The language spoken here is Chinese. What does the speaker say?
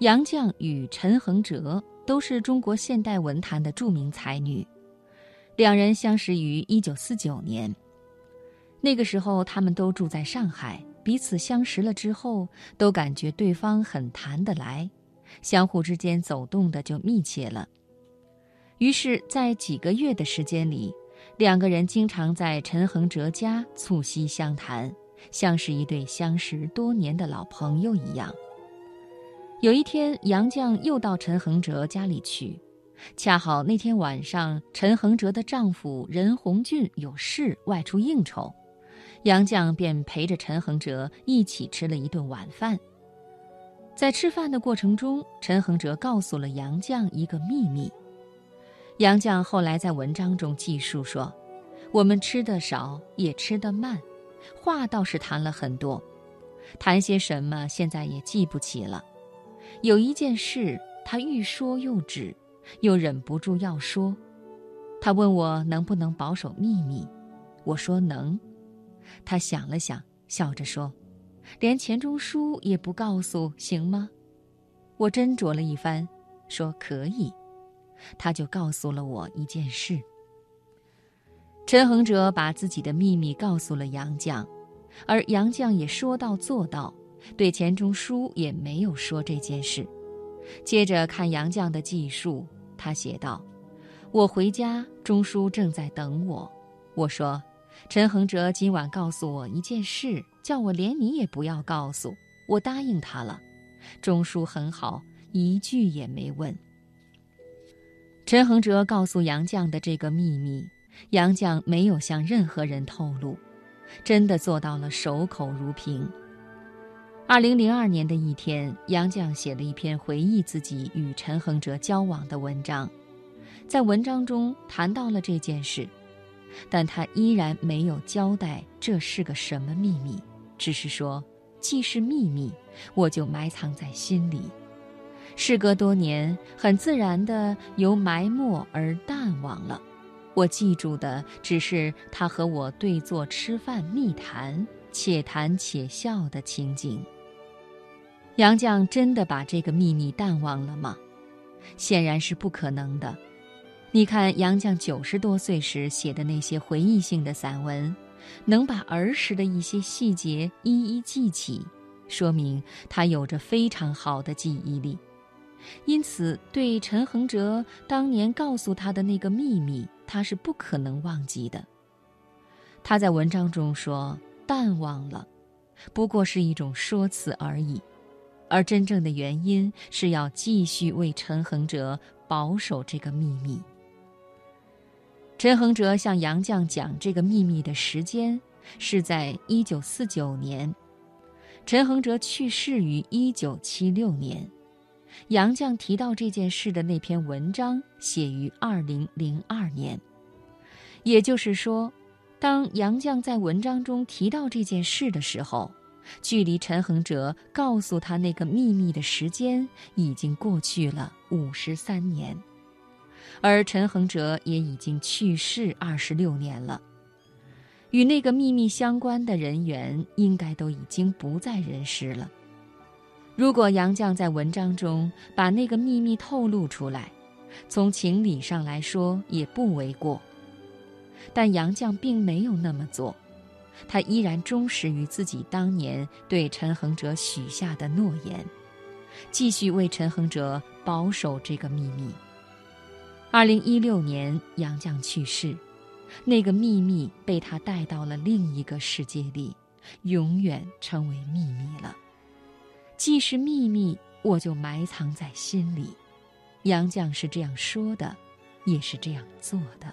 杨绛与陈恒哲都是中国现代文坛的著名才女，两人相识于一九四九年。那个时候，他们都住在上海，彼此相识了之后，都感觉对方很谈得来，相互之间走动的就密切了。于是，在几个月的时间里，两个人经常在陈恒哲家促膝相谈，像是一对相识多年的老朋友一样。有一天，杨绛又到陈恒哲家里去，恰好那天晚上，陈恒哲的丈夫任鸿俊有事外出应酬，杨绛便陪着陈恒哲一起吃了一顿晚饭。在吃饭的过程中，陈恒哲告诉了杨绛一个秘密。杨绛后来在文章中记述说：“我们吃的少，也吃得慢，话倒是谈了很多，谈些什么现在也记不起了。有一件事，他欲说又止，又忍不住要说。他问我能不能保守秘密，我说能。他想了想，笑着说：‘连钱钟书也不告诉，行吗？’我斟酌了一番，说可以。”他就告诉了我一件事。陈恒哲把自己的秘密告诉了杨绛，而杨绛也说到做到，对钱钟书也没有说这件事。接着看杨绛的记述，他写道：“我回家，钟书正在等我。我说，陈恒哲今晚告诉我一件事，叫我连你也不要告诉。我答应他了。钟书很好，一句也没问。”陈恒哲告诉杨绛的这个秘密，杨绛没有向任何人透露，真的做到了守口如瓶。二零零二年的一天，杨绛写了一篇回忆自己与陈恒哲交往的文章，在文章中谈到了这件事，但他依然没有交代这是个什么秘密，只是说，既是秘密，我就埋藏在心里。事隔多年，很自然的由埋没而淡忘了。我记住的只是他和我对坐吃饭密谈，且谈且笑的情景。杨绛真的把这个秘密淡忘了吗？显然是不可能的。你看杨绛九十多岁时写的那些回忆性的散文，能把儿时的一些细节一一记起，说明他有着非常好的记忆力。因此，对陈恒哲当年告诉他的那个秘密，他是不可能忘记的。他在文章中说：“淡忘了，不过是一种说辞而已，而真正的原因是要继续为陈恒哲保守这个秘密。”陈恒哲向杨绛讲这个秘密的时间是在一九四九年，陈恒哲去世于一九七六年。杨绛提到这件事的那篇文章写于二零零二年，也就是说，当杨绛在文章中提到这件事的时候，距离陈恒哲告诉他那个秘密的时间已经过去了五十三年，而陈恒哲也已经去世二十六年了，与那个秘密相关的人员应该都已经不在人世了。如果杨绛在文章中把那个秘密透露出来，从情理上来说也不为过。但杨绛并没有那么做，他依然忠实于自己当年对陈恒哲许下的诺言，继续为陈恒哲保守这个秘密。二零一六年，杨绛去世，那个秘密被他带到了另一个世界里，永远成为秘密了。既是秘密，我就埋藏在心里。杨绛是这样说的，也是这样做的。